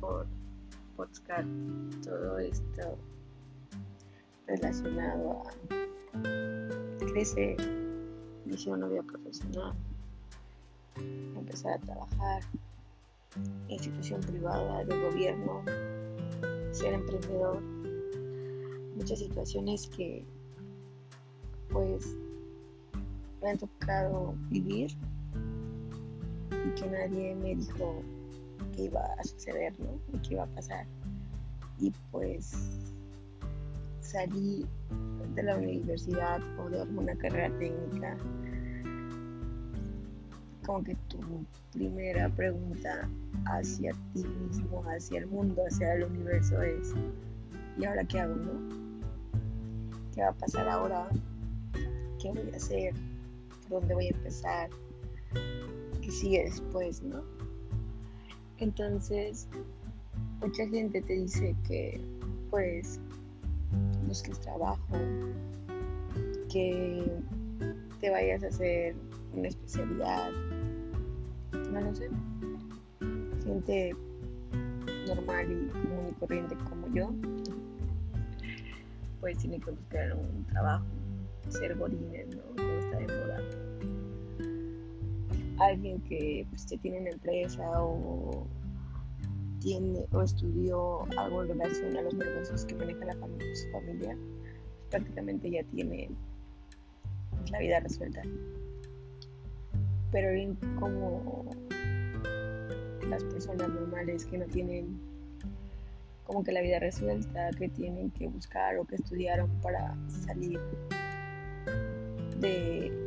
por podcast todo esto relacionado a crecer, una vida profesional, empezar a trabajar, institución privada, de gobierno, ser emprendedor, muchas situaciones que pues me han tocado vivir y que nadie me dijo que iba a suceder, ¿no? Y que iba a pasar. Y pues salí de la universidad o de alguna carrera técnica. Como que tu primera pregunta hacia ti mismo, hacia el mundo, hacia el universo es, ¿y ahora qué hago, no? ¿Qué va a pasar ahora? ¿Qué voy a hacer? ¿Por dónde voy a empezar? ¿Qué sigue después, no? Entonces, mucha gente te dice que, pues, busques trabajo, que te vayas a hacer una especialidad, no lo sé. Gente normal y común y corriente como yo, pues tiene que buscar un trabajo, ser gorines, ¿no? Como está de moda alguien que pues, tiene una empresa o tiene o estudió algo en relación a los negocios que maneja la familia, su familia, pues, prácticamente ya tiene la vida resuelta. Pero como las personas normales que no tienen como que la vida resuelta, que tienen que buscar o que estudiaron para salir de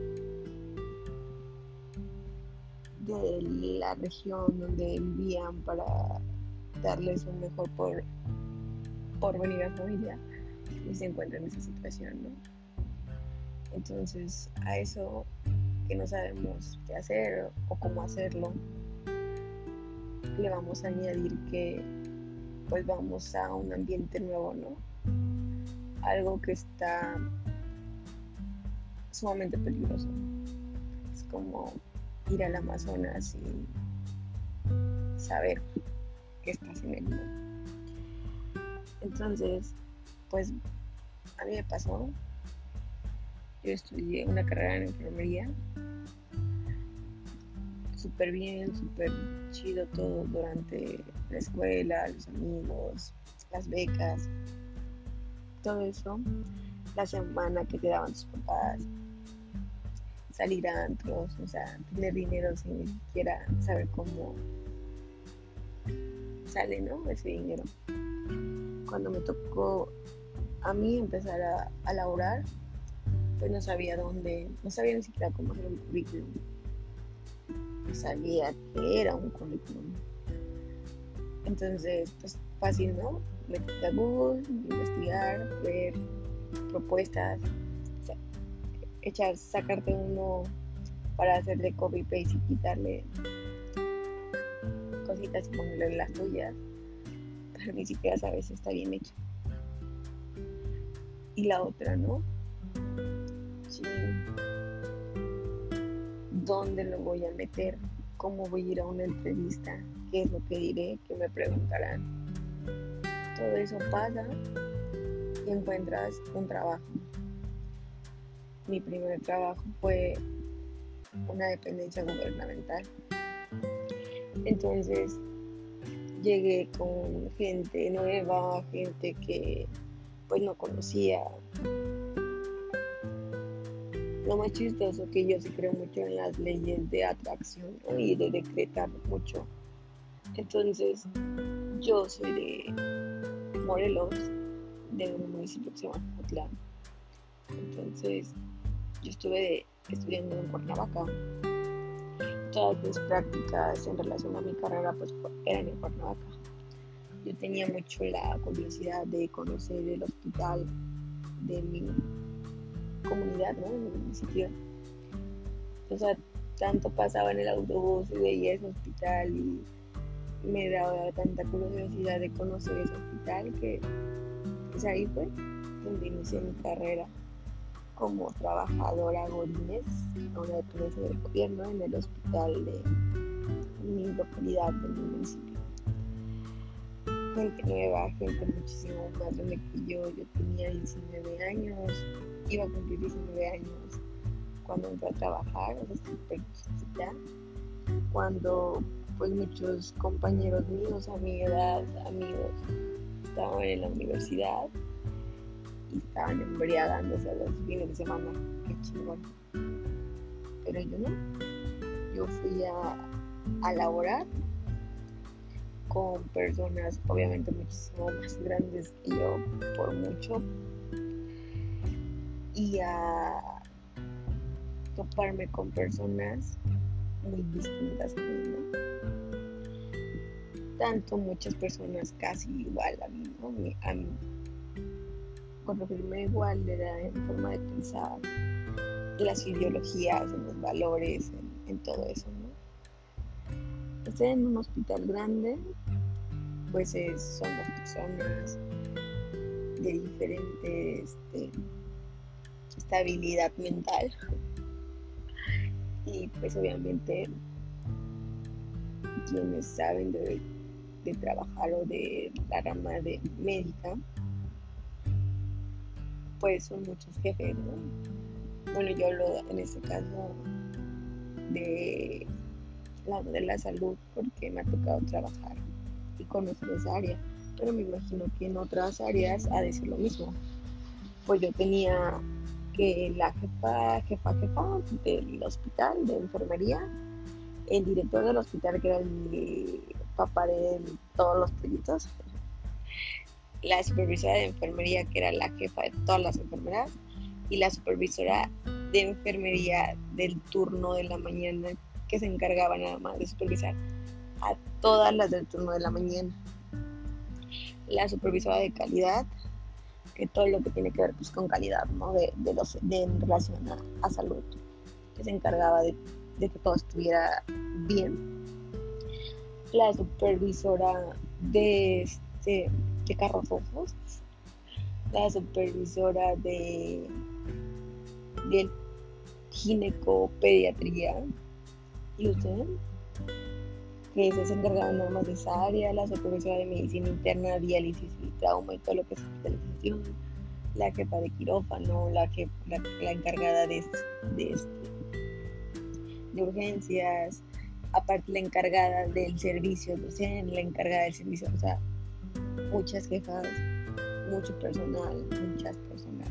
de la región donde vivían para darles un mejor por, por venir a familia y se encuentran en esa situación, ¿no? Entonces, a eso que no sabemos qué hacer o cómo hacerlo, le vamos a añadir que pues vamos a un ambiente nuevo, ¿no? Algo que está sumamente peligroso. Es como ir al Amazonas y saber que estás en el Entonces, pues a mí me pasó. Yo estudié una carrera en enfermería. Súper bien, súper chido todo durante la escuela, los amigos, las becas, todo eso. La semana que te daban tus papás, salir a antros, o sea, tener dinero sin ni siquiera saber cómo sale, ¿no? Ese dinero. Cuando me tocó a mí empezar a, a laborar, pues no sabía dónde, no sabía ni siquiera cómo hacer un currículum. No sabía qué era un currículum. Entonces, pues fácil, ¿no? Meterte a Google, investigar, ver propuestas, echar, sacarte uno para hacerle copy paste y quitarle cositas y ponerle las tuyas, pero ni siquiera sabes si está bien hecho. Y la otra, ¿no? Sí. ¿Dónde lo voy a meter? ¿Cómo voy a ir a una entrevista? ¿Qué es lo que diré? ¿Qué me preguntarán? Todo eso pasa y encuentras un trabajo mi primer trabajo fue una dependencia gubernamental. Entonces llegué con gente nueva, gente que pues no conocía. Lo más chistoso que yo sí creo mucho en las leyes de atracción y de decretar mucho. Entonces yo soy de Morelos, de un municipio que se llama Putlán. Entonces yo estuve estudiando en Cuernavaca. Todas mis prácticas en relación a mi carrera pues eran en Cuernavaca. Yo tenía mucho la curiosidad de conocer el hospital de mi comunidad, ¿no? De mi municipio. O sea, tanto pasaba en el autobús y veía ese hospital y me daba tanta curiosidad de conocer ese hospital que pues ahí fue donde inicié mi carrera como trabajadora Gorines, una dependencia del gobierno en el hospital de mi localidad, del municipio. gente nueva, gente muchísimo más grande que yo. Yo tenía 19 años, iba a cumplir 19 años cuando entré a trabajar, o súper chiquita. Cuando pues muchos compañeros míos a mi edad, amigos, estaban en la universidad estaban embriagándose los fines de semana. Qué chingón. Pero yo no. Yo fui a, a laborar con personas obviamente muchísimo más grandes que yo por mucho y a toparme con personas muy distintas a mí. Tanto muchas personas casi igual a mí, ¿no? A mí, con referirme igual era en forma de pensar, de las ideologías, en los valores, en, todo eso, ¿no? Estoy en un hospital grande, pues son las personas de diferente este, estabilidad mental y pues obviamente quienes saben de, trabajar o de la rama de médica pues son muchos jefes ¿no? bueno yo lo en este caso de la de la salud porque me ha tocado trabajar y conocer esa área pero me imagino que en otras áreas ha de ser lo mismo pues yo tenía que la jefa, jefa, jefa del hospital de enfermería, el director del hospital, que era el papá de todos los peritos, la supervisora de enfermería, que era la jefa de todas las enfermeras, y la supervisora de enfermería del turno de la mañana, que se encargaba nada más de supervisar a todas las del turno de la mañana. La supervisora de calidad, que todo lo que tiene que ver pues, con calidad, ¿no? De, los, de en relación a, salud, que se encargaba de, que todo estuviera bien. La supervisora de, este, de carros ojos, la supervisora de, de ginecopediatría, y usted, que se encargaba nada más de esa área, la supervisora de medicina interna, diálisis y trauma y todo lo que es hospitalización, la jefa de quirófano, la, que, la, encargada de, de, este, de urgencias, aparte la encargada del servicio docente, la encargada del servicio, o sea, muchas jefas, mucho personal, muchas personas.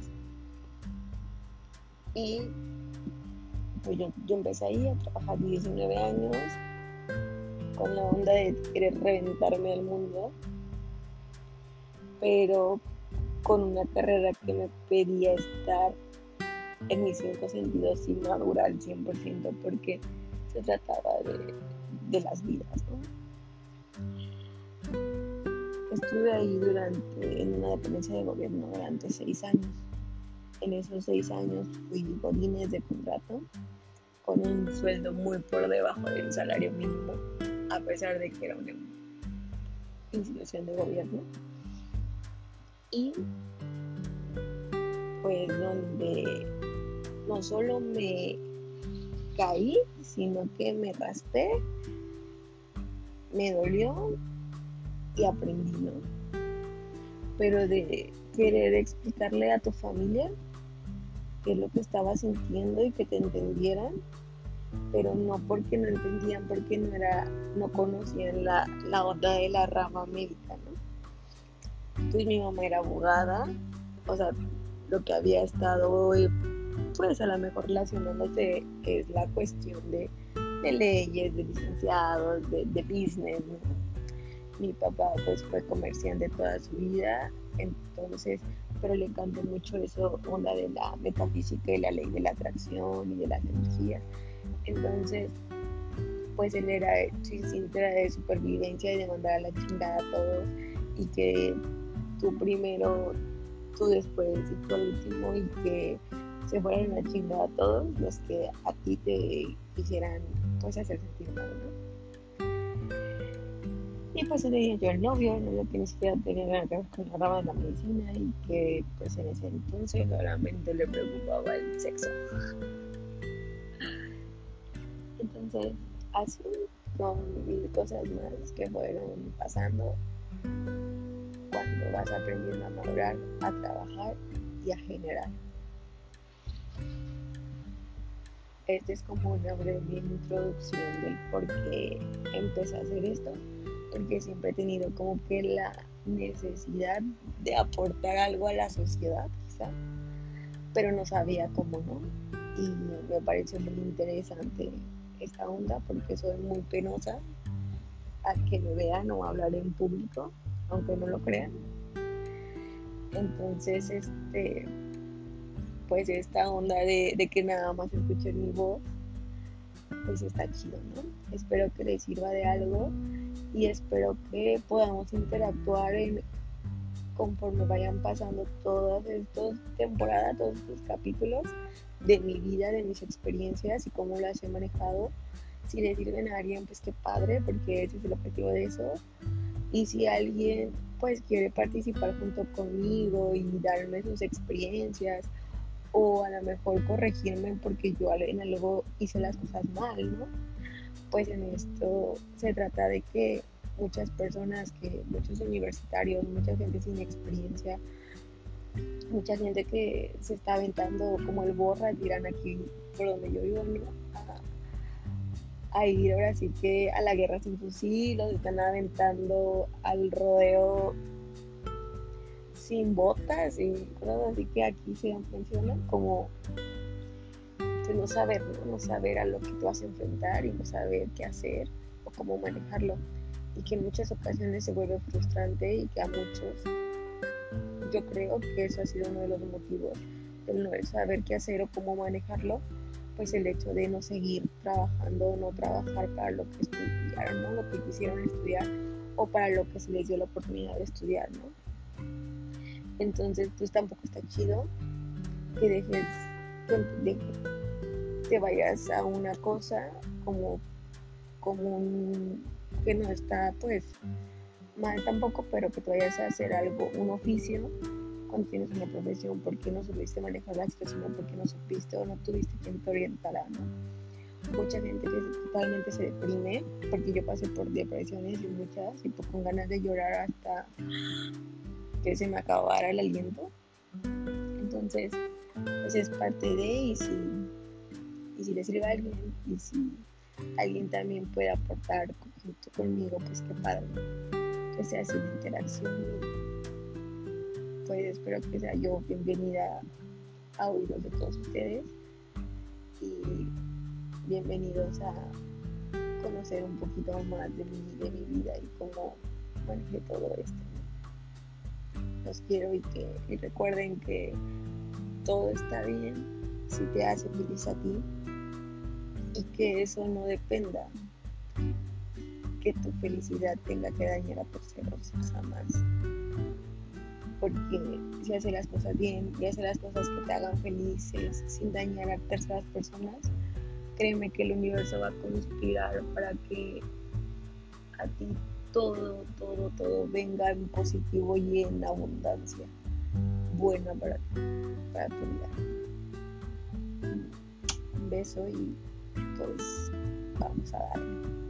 Y pues yo, yo empecé ahí a trabajar 19 años con la onda de querer reventarme al mundo, pero con una carrera que me pedía estar en mis cinco sentidos y madurar al 100% porque se trataba de, las vidas. Estuve ahí durante, en una dependencia de gobierno durante seis años. En esos seis años fui godines de contrato con un sueldo muy por debajo del salario mínimo a pesar de que era una institución de gobierno. Y pues donde no solo me caí, sino que me raspé, me dolió y aprendí, ¿no? Pero de querer explicarle a tu familia qué es lo que estaba sintiendo y que te entendieran, pero no porque no entendían, porque no era, no conocían la, la onda de la rama médica, ¿no? Pues mi mamá era abogada, o sea, lo que había estado, pues a lo mejor relacionándose es la cuestión de, leyes, de licenciados, de, de business, ¿no? Mi papá pues fue comerciante toda su vida, entonces, pero le encantó mucho eso, onda de la metafísica y la ley de la atracción y de las energías. Entonces, pues él era cinta de supervivencia y de mandar a la chingada a todos y que tú primero, tú después y tú último y que se fueran a la chingada a todos los que a ti te quisieran pues hacer sentir mal, ¿no? Y pues tenía yo el novio, el novio que ni siquiera tenía nada que ver con la rama de la medicina y que pues en ese entonces solamente le preocupaba el sexo. Entonces, así con mil cosas más que fueron pasando, cuando vas aprendiendo a madurar, a trabajar y a generar. Esta es como una breve introducción del por qué empecé a hacer esto, porque siempre he tenido como que la necesidad de aportar algo a la sociedad, quizá, pero no sabía cómo no. Y me pareció muy interesante esta onda porque soy muy penosa a que me vean o hablar en público, aunque no lo crean. Entonces, este, pues esta onda de, de, que nada más escuchen mi voz, pues está chido, ¿no? Espero que les sirva de algo y espero que podamos interactuar conforme vayan pasando todas estas temporadas, todos estos capítulos de mi vida, de mis experiencias y cómo las he manejado. Si les sirven a alguien, pues qué padre, porque ese es el objetivo de eso. Y si alguien pues quiere participar junto conmigo y darme sus experiencias o a lo mejor corregirme porque yo en algo hice las cosas mal, ¿no? Pues en esto se trata de que muchas personas, que muchos universitarios, mucha gente sin experiencia, mucha gente que se está aventando como el borra, dirán aquí por donde yo vivo, a, ir ahora sí que a la guerra sin fusil, los están aventando al rodeo sin botas y cosas así que aquí se mencionan como pues, no saber, ¿no? saber a lo que te vas a enfrentar y no saber qué hacer o cómo manejarlo y que en muchas ocasiones se vuelve frustrante y que a muchos yo creo que eso ha sido uno de los motivos del no saber qué hacer o cómo manejarlo pues el hecho de no seguir trabajando o no trabajar para lo que estudiaron, ¿no? lo que quisieron estudiar o para lo que se les dio la oportunidad de estudiar, ¿no? Entonces, pues tampoco está chido que dejes te vayas a una cosa como, como un que no está pues mal tampoco, pero que tú vayas a hacer algo, un oficio cuando tienes una profesión, porque no supiste manejar la situación, porque no supiste o no tuviste quien te orientara. Mucha gente que totalmente se deprime, porque yo pasé por depresiones y muchas, y con ganas de llorar hasta que se me acabara el aliento. Entonces, pues es parte de, y si, y si le sirve a alguien, y si alguien también puede aportar junto conmigo, pues qué padre, que sea así una interacción. Pues espero que sea yo bienvenida a oídos de todos ustedes y bienvenidos a conocer un poquito más de mi, de mi vida y cómo manejé todo esto. Los quiero y que y recuerden que todo está bien si te hace feliz a ti y que eso no dependa que tu felicidad tenga que dañar a terceros jamás porque si haces las cosas bien y haces las cosas que te hagan felices sin dañar a terceras personas créeme que el universo va a conspirar para que a ti todo, todo, todo venga en positivo y en abundancia buena para, para tu vida. Un beso y pues vamos a darle.